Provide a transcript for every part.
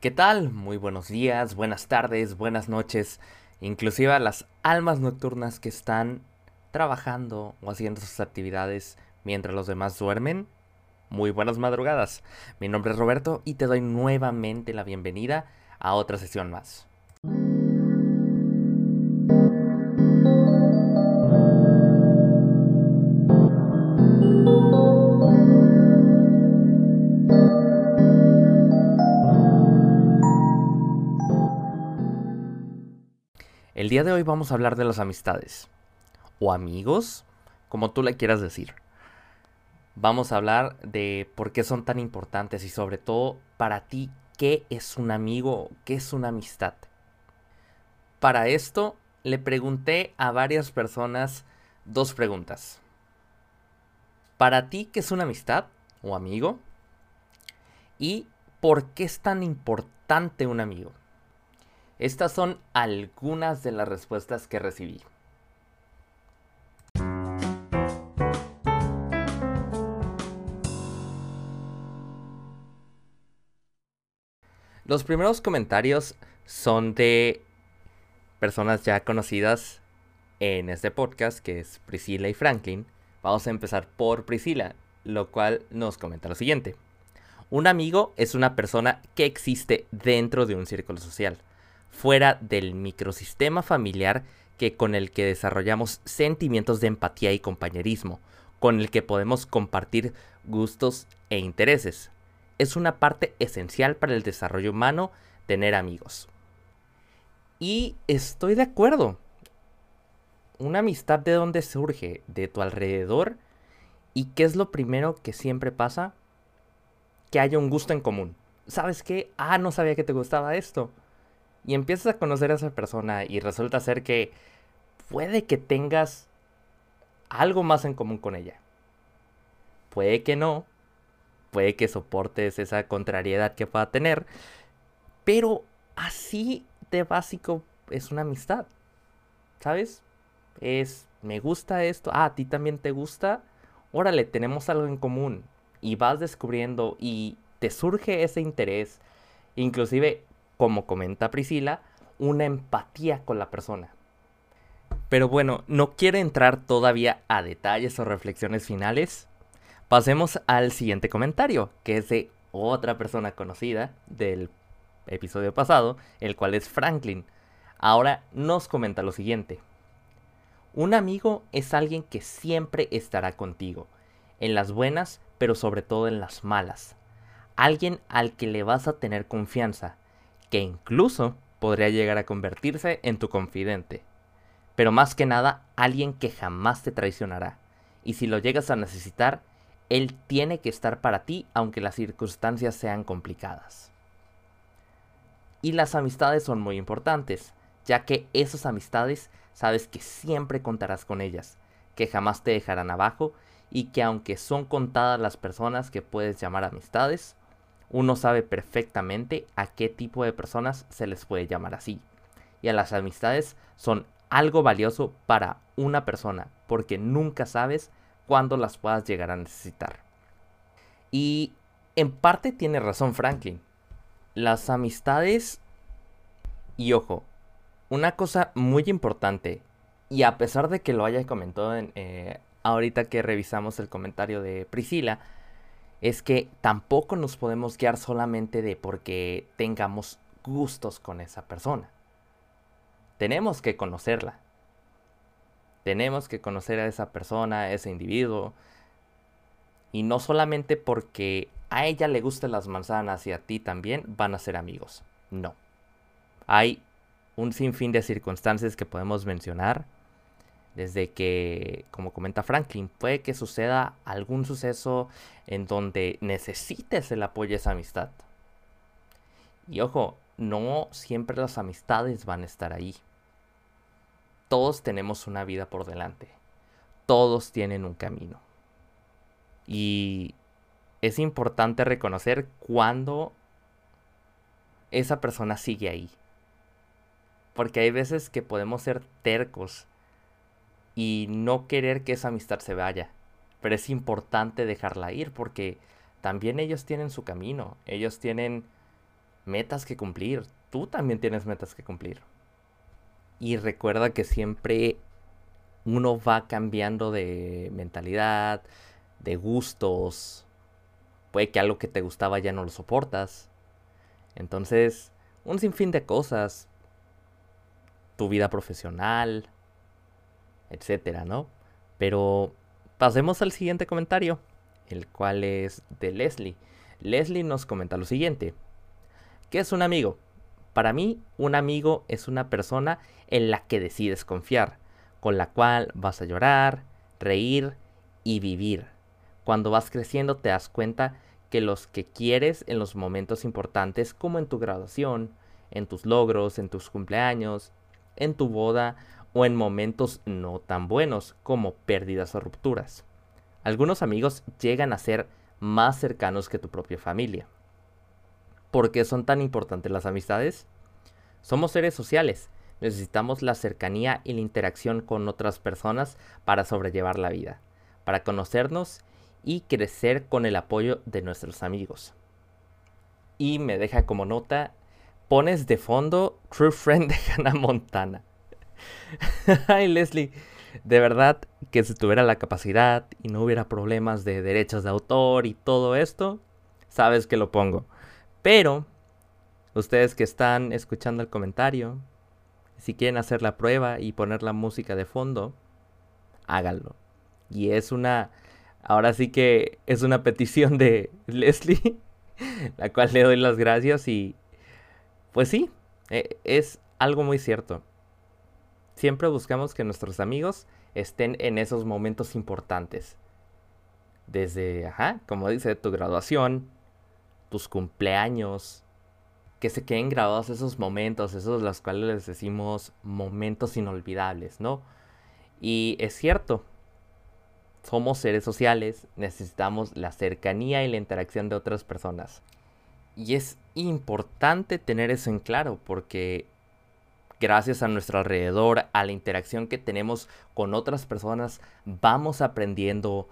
¿Qué tal? Muy buenos días, buenas tardes, buenas noches, inclusive a las almas nocturnas que están trabajando o haciendo sus actividades mientras los demás duermen. Muy buenas madrugadas. Mi nombre es Roberto y te doy nuevamente la bienvenida a otra sesión más. El día de hoy vamos a hablar de las amistades. O amigos, como tú le quieras decir. Vamos a hablar de por qué son tan importantes y sobre todo para ti, ¿qué es un amigo? ¿Qué es una amistad? Para esto le pregunté a varias personas dos preguntas. Para ti, ¿qué es una amistad o amigo? ¿Y por qué es tan importante un amigo? Estas son algunas de las respuestas que recibí. Los primeros comentarios son de personas ya conocidas en este podcast, que es Priscila y Franklin. Vamos a empezar por Priscila, lo cual nos comenta lo siguiente. Un amigo es una persona que existe dentro de un círculo social fuera del microsistema familiar que con el que desarrollamos sentimientos de empatía y compañerismo, con el que podemos compartir gustos e intereses. Es una parte esencial para el desarrollo humano tener amigos. Y estoy de acuerdo. Una amistad de dónde surge, de tu alrededor. ¿Y qué es lo primero que siempre pasa? Que haya un gusto en común. ¿Sabes qué? Ah, no sabía que te gustaba esto y empiezas a conocer a esa persona y resulta ser que puede que tengas algo más en común con ella. Puede que no, puede que soportes esa contrariedad que pueda tener, pero así de básico es una amistad, ¿sabes? Es, me gusta esto, ah, a ti también te gusta, órale, tenemos algo en común y vas descubriendo y te surge ese interés, inclusive como comenta Priscila, una empatía con la persona. Pero bueno, no quiero entrar todavía a detalles o reflexiones finales. Pasemos al siguiente comentario, que es de otra persona conocida del episodio pasado, el cual es Franklin. Ahora nos comenta lo siguiente. Un amigo es alguien que siempre estará contigo, en las buenas, pero sobre todo en las malas. Alguien al que le vas a tener confianza, que incluso podría llegar a convertirse en tu confidente. Pero más que nada, alguien que jamás te traicionará. Y si lo llegas a necesitar, él tiene que estar para ti aunque las circunstancias sean complicadas. Y las amistades son muy importantes, ya que esas amistades sabes que siempre contarás con ellas, que jamás te dejarán abajo y que aunque son contadas las personas que puedes llamar amistades, uno sabe perfectamente a qué tipo de personas se les puede llamar así. Y a las amistades son algo valioso para una persona, porque nunca sabes cuándo las puedas llegar a necesitar. Y en parte tiene razón Franklin. Las amistades... Y ojo, una cosa muy importante, y a pesar de que lo haya comentado en, eh, ahorita que revisamos el comentario de Priscila, es que tampoco nos podemos guiar solamente de porque tengamos gustos con esa persona. Tenemos que conocerla. Tenemos que conocer a esa persona, a ese individuo. Y no solamente porque a ella le gusten las manzanas y a ti también van a ser amigos. No. Hay un sinfín de circunstancias que podemos mencionar desde que, como comenta Franklin, puede que suceda algún suceso en donde necesites el apoyo de esa amistad. Y ojo, no siempre las amistades van a estar ahí. Todos tenemos una vida por delante. Todos tienen un camino. Y es importante reconocer cuando esa persona sigue ahí. Porque hay veces que podemos ser tercos y no querer que esa amistad se vaya. Pero es importante dejarla ir porque también ellos tienen su camino, ellos tienen metas que cumplir. Tú también tienes metas que cumplir. Y recuerda que siempre uno va cambiando de mentalidad, de gustos. Puede que algo que te gustaba ya no lo soportas. Entonces, un sinfín de cosas. Tu vida profesional, etcétera, ¿no? Pero pasemos al siguiente comentario, el cual es de Leslie. Leslie nos comenta lo siguiente. ¿Qué es un amigo? Para mí, un amigo es una persona en la que decides confiar, con la cual vas a llorar, reír y vivir. Cuando vas creciendo te das cuenta que los que quieres en los momentos importantes como en tu graduación, en tus logros, en tus cumpleaños, en tu boda o en momentos no tan buenos como pérdidas o rupturas. Algunos amigos llegan a ser más cercanos que tu propia familia. ¿Por qué son tan importantes las amistades? Somos seres sociales, necesitamos la cercanía y la interacción con otras personas para sobrellevar la vida, para conocernos y crecer con el apoyo de nuestros amigos. Y me deja como nota, pones de fondo True Friend de Hannah Montana. Ay, Leslie, de verdad que si tuviera la capacidad y no hubiera problemas de derechos de autor y todo esto, sabes que lo pongo. Pero, ustedes que están escuchando el comentario, si quieren hacer la prueba y poner la música de fondo, háganlo. Y es una, ahora sí que es una petición de Leslie, la cual le doy las gracias y, pues sí, e, es algo muy cierto. Siempre buscamos que nuestros amigos estén en esos momentos importantes. Desde, ajá, como dice, tu graduación, tus cumpleaños, que se queden grabados esos momentos, esos los cuales les decimos momentos inolvidables, ¿no? Y es cierto, somos seres sociales, necesitamos la cercanía y la interacción de otras personas. Y es importante tener eso en claro porque gracias a nuestro alrededor, a la interacción que tenemos con otras personas, vamos aprendiendo,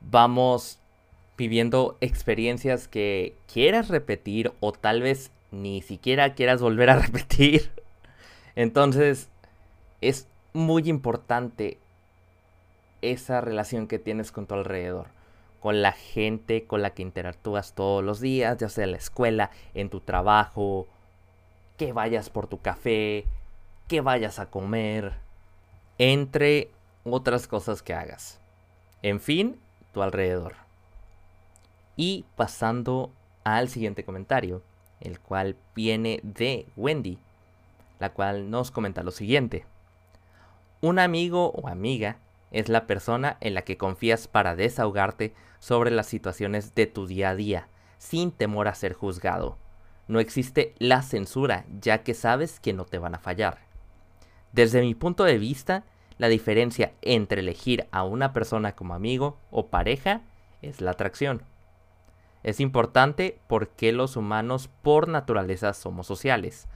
vamos viviendo experiencias que quieras repetir o tal vez ni siquiera quieras volver a repetir. Entonces, es muy importante esa relación que tienes con tu alrededor, con la gente con la que interactúas todos los días, ya sea en la escuela, en tu trabajo, que vayas por tu café, que vayas a comer, entre otras cosas que hagas. En fin, tu alrededor. Y pasando al siguiente comentario, el cual viene de Wendy, la cual nos comenta lo siguiente. Un amigo o amiga es la persona en la que confías para desahogarte sobre las situaciones de tu día a día, sin temor a ser juzgado. No existe la censura, ya que sabes que no te van a fallar. Desde mi punto de vista, la diferencia entre elegir a una persona como amigo o pareja es la atracción. Es importante porque los humanos por naturaleza somos sociales.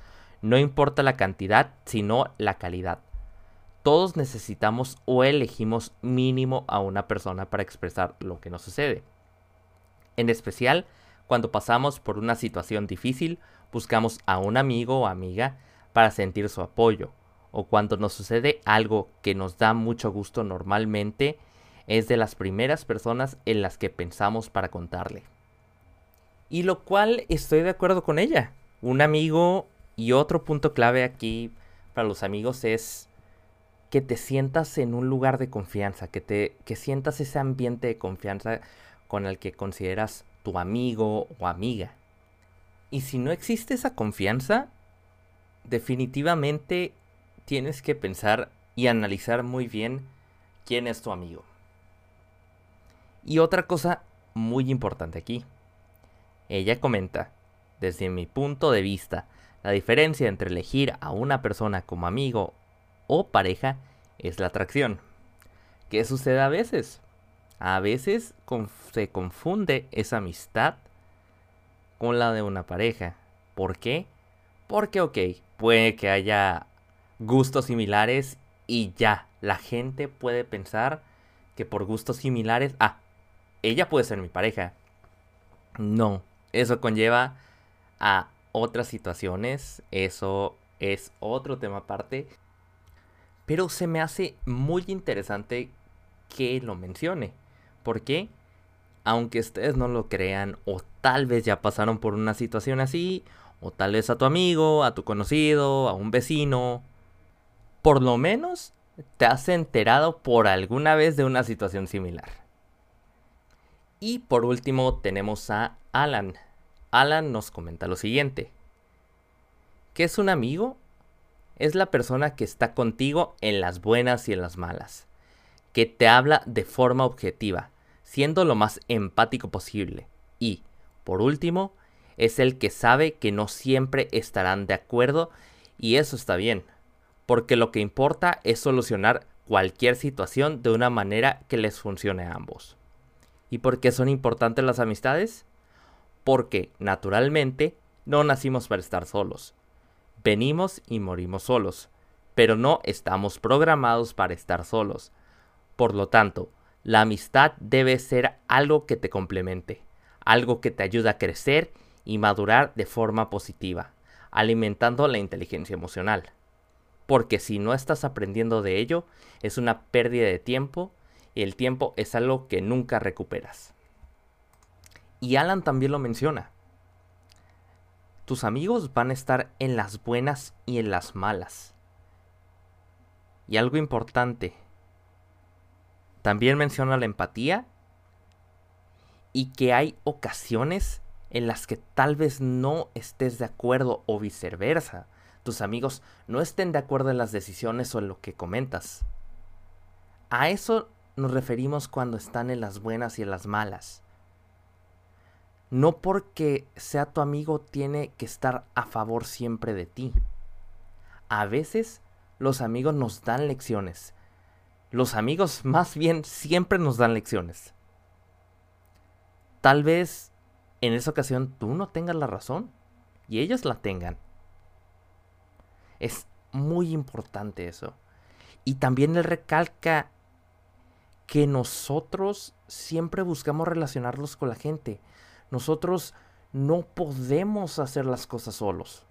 No importa la cantidad, sino la calidad. Todos necesitamos o elegimos mínimo a una persona para expresar lo que nos sucede. En especial, cuando pasamos por una situación difícil, buscamos a un amigo o amiga para sentir su apoyo. O cuando nos sucede algo que nos da mucho gusto normalmente, es de las primeras personas en las que pensamos para contarle. Y lo cual estoy de acuerdo con ella. Un amigo y otro punto clave aquí para los amigos es que te sientas en un lugar de confianza, que te que sientas ese ambiente de confianza con el que consideras tu amigo o amiga. Y si no existe esa confianza, definitivamente tienes que pensar y analizar muy bien quién es tu amigo. Y otra cosa muy importante aquí. Ella comenta, desde mi punto de vista, la diferencia entre elegir a una persona como amigo o pareja es la atracción. ¿Qué sucede a veces? A veces se confunde esa amistad con la de una pareja. ¿Por qué? Porque, ok, puede que haya gustos similares y ya, la gente puede pensar que por gustos similares, ah, ella puede ser mi pareja. No, eso conlleva a otras situaciones, eso es otro tema aparte. Pero se me hace muy interesante que lo mencione. ¿Por qué? Aunque ustedes no lo crean, o tal vez ya pasaron por una situación así, o tal vez a tu amigo, a tu conocido, a un vecino, por lo menos te has enterado por alguna vez de una situación similar. Y por último tenemos a Alan. Alan nos comenta lo siguiente. ¿Qué es un amigo? Es la persona que está contigo en las buenas y en las malas, que te habla de forma objetiva, siendo lo más empático posible. Y, por último, es el que sabe que no siempre estarán de acuerdo y eso está bien porque lo que importa es solucionar cualquier situación de una manera que les funcione a ambos. ¿Y por qué son importantes las amistades? Porque, naturalmente, no nacimos para estar solos. Venimos y morimos solos, pero no estamos programados para estar solos. Por lo tanto, la amistad debe ser algo que te complemente, algo que te ayude a crecer y madurar de forma positiva, alimentando la inteligencia emocional porque si no estás aprendiendo de ello, es una pérdida de tiempo y el tiempo es algo que nunca recuperas. Y Alan también lo menciona. Tus amigos van a estar en las buenas y en las malas. Y algo importante, también menciona la empatía y que hay ocasiones en las que tal vez no estés de acuerdo o viceversa tus amigos no estén de acuerdo en las decisiones o en lo que comentas. A eso nos referimos cuando están en las buenas y en las malas. No porque sea tu amigo tiene que estar a favor siempre de ti. A veces los amigos nos dan lecciones. Los amigos más bien siempre nos dan lecciones. Tal vez en esa ocasión tú no tengas la razón y ellos la tengan. Es muy importante eso. Y también él recalca que nosotros siempre buscamos relacionarnos con la gente. Nosotros no podemos hacer las cosas solos.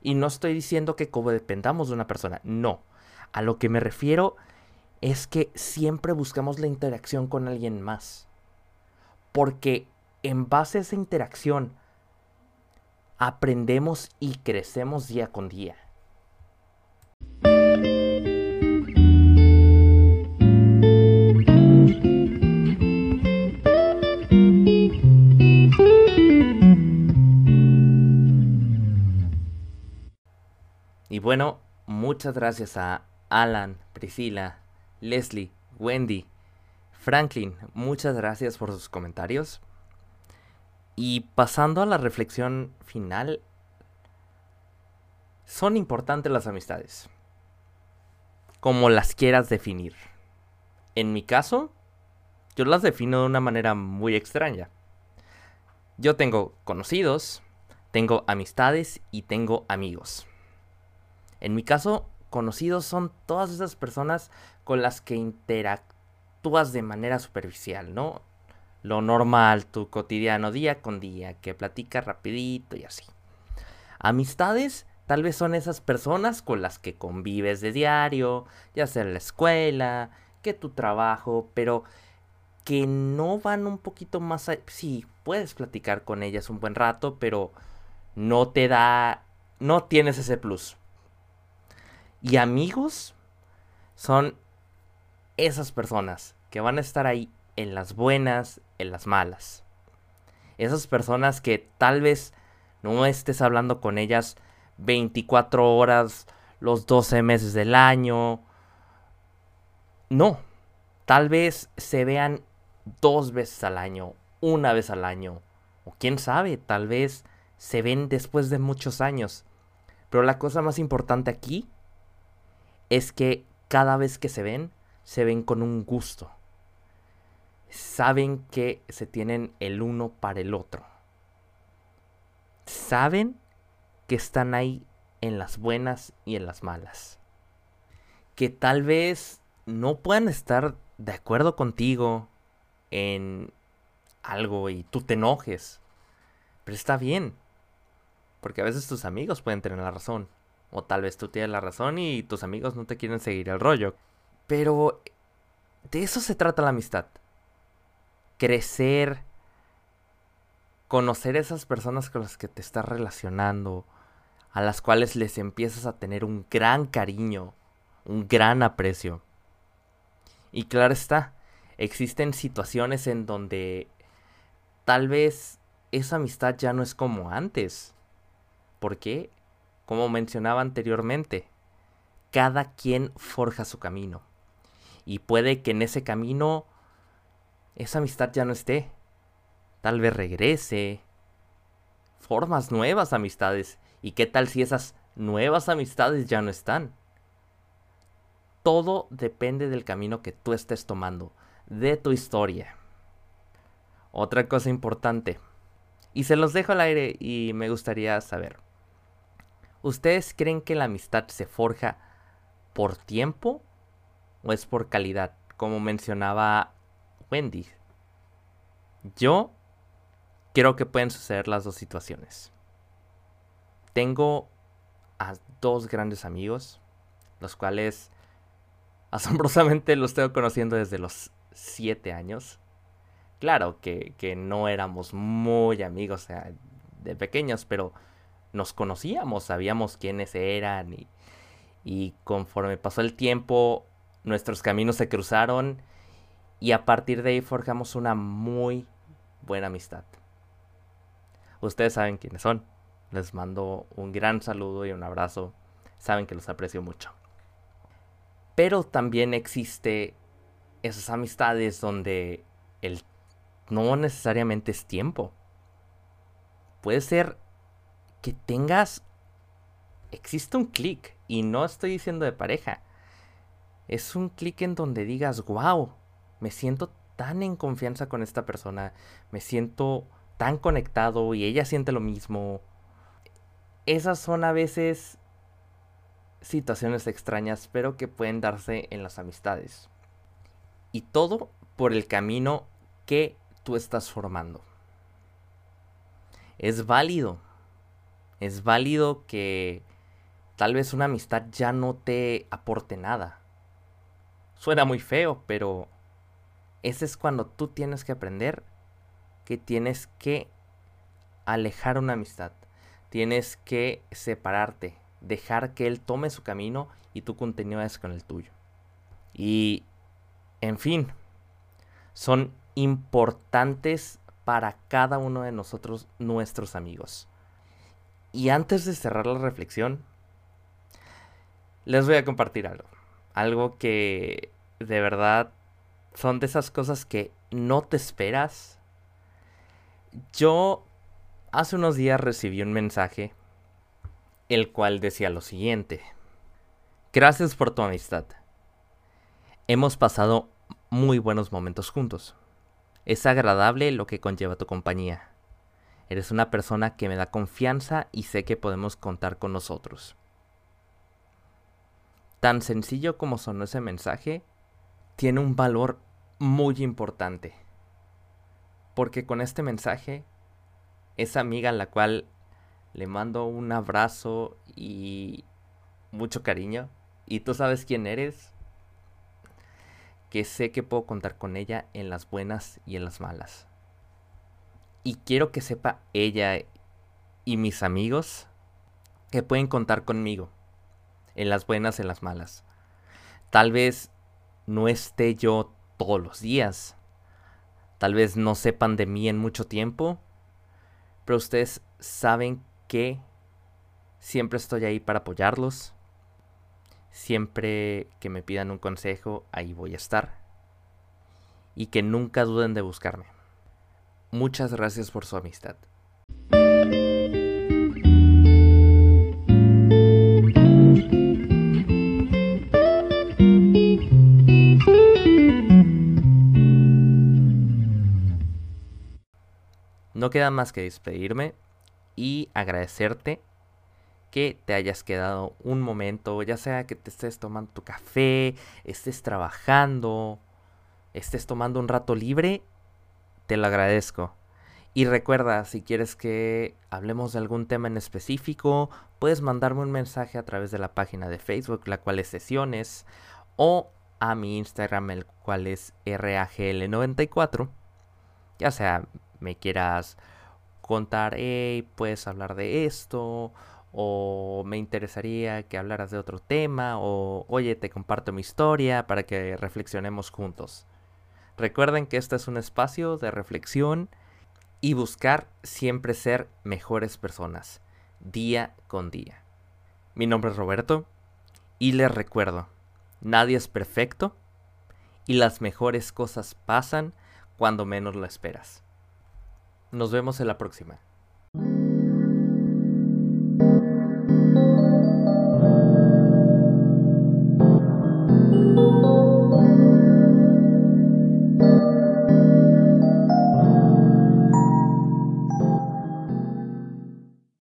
Y no estoy diciendo que dependamos de una persona, no. A lo que me refiero es que siempre buscamos la interacción con alguien más. Porque en base a esa interacción aprendemos y crecemos día con día. Y bueno, muchas gracias a Alan, Priscila, Leslie, Wendy, Franklin, muchas gracias por sus comentarios. Y pasando a la reflexión final, son importantes las amistades como las quieras definir. En mi caso, yo las defino de una manera muy extraña. Yo tengo conocidos, tengo amistades y tengo amigos. En mi caso, conocidos son todas esas personas con las que interactúas de manera superficial, ¿no? Lo normal, tu cotidiano día con día, que platicas rapidito y así. Amistades Tal vez son esas personas con las que convives de diario, ya sea en la escuela, que tu trabajo, pero que no van un poquito más... A... Sí, puedes platicar con ellas un buen rato, pero no te da... no tienes ese plus. Y amigos son esas personas que van a estar ahí en las buenas, en las malas. Esas personas que tal vez no estés hablando con ellas 24 horas los 12 meses del año. No, tal vez se vean dos veces al año, una vez al año, o quién sabe, tal vez se ven después de muchos años. Pero la cosa más importante aquí es que cada vez que se ven, se ven con un gusto. Saben que se tienen el uno para el otro. Saben que están ahí en las buenas y en las malas. Que tal vez no puedan estar de acuerdo contigo en algo y tú te enojes. Pero está bien. Porque a veces tus amigos pueden tener la razón. O tal vez tú tienes la razón y tus amigos no te quieren seguir el rollo. Pero de eso se trata la amistad. Crecer, conocer esas personas con las que te estás relacionando, a las cuales les empiezas a tener un gran cariño, un gran aprecio. Y claro está, existen situaciones en donde tal vez esa amistad ya no es como antes. ¿Por qué? Como mencionaba anteriormente, cada quien forja su camino. Y puede que en ese camino esa amistad ya no esté. Tal vez regrese. Formas nuevas amistades. ¿Y qué tal si esas nuevas amistades ya no están? Todo depende del camino que tú estés tomando, de tu historia. Otra cosa importante, y se los dejo al aire y me gustaría saber. ¿Ustedes creen que la amistad se forja por tiempo o es por calidad? Como mencionaba Wendy. Yo creo que pueden suceder las dos situaciones. Tengo a dos grandes amigos, los cuales asombrosamente los tengo conociendo desde los siete años. Claro que, que no éramos muy amigos de pequeños, pero nos conocíamos, sabíamos quiénes eran y, y conforme pasó el tiempo nuestros caminos se cruzaron y a partir de ahí forjamos una muy buena amistad. Ustedes saben quiénes son. Les mando un gran saludo y un abrazo. Saben que los aprecio mucho. Pero también existe esas amistades donde el no necesariamente es tiempo. Puede ser que tengas existe un clic y no estoy diciendo de pareja. Es un clic en donde digas, "Wow, me siento tan en confianza con esta persona, me siento tan conectado y ella siente lo mismo." Esas son a veces situaciones extrañas, pero que pueden darse en las amistades. Y todo por el camino que tú estás formando. Es válido. Es válido que tal vez una amistad ya no te aporte nada. Suena muy feo, pero ese es cuando tú tienes que aprender que tienes que alejar una amistad. Tienes que separarte, dejar que él tome su camino y tú continúes con el tuyo. Y, en fin, son importantes para cada uno de nosotros nuestros amigos. Y antes de cerrar la reflexión, les voy a compartir algo. Algo que de verdad son de esas cosas que no te esperas. Yo hace unos días recibí un mensaje el cual decía lo siguiente. Gracias por tu amistad. Hemos pasado muy buenos momentos juntos. Es agradable lo que conlleva tu compañía. Eres una persona que me da confianza y sé que podemos contar con nosotros. Tan sencillo como sonó ese mensaje, tiene un valor muy importante. Porque con este mensaje, esa amiga a la cual le mando un abrazo y mucho cariño. Y tú sabes quién eres. Que sé que puedo contar con ella en las buenas y en las malas. Y quiero que sepa ella y mis amigos que pueden contar conmigo. En las buenas en las malas. Tal vez no esté yo todos los días. Tal vez no sepan de mí en mucho tiempo. Pero ustedes saben que siempre estoy ahí para apoyarlos. Siempre que me pidan un consejo, ahí voy a estar. Y que nunca duden de buscarme. Muchas gracias por su amistad. No queda más que despedirme y agradecerte que te hayas quedado un momento, ya sea que te estés tomando tu café, estés trabajando, estés tomando un rato libre, te lo agradezco. Y recuerda, si quieres que hablemos de algún tema en específico, puedes mandarme un mensaje a través de la página de Facebook, la cual es sesiones, o a mi Instagram, el cual es RAGL94. Ya sea me quieras contar, hey, puedes hablar de esto, o me interesaría que hablaras de otro tema, o oye, te comparto mi historia para que reflexionemos juntos. Recuerden que este es un espacio de reflexión y buscar siempre ser mejores personas, día con día. Mi nombre es Roberto y les recuerdo, nadie es perfecto y las mejores cosas pasan cuando menos lo esperas. Nos vemos en la próxima.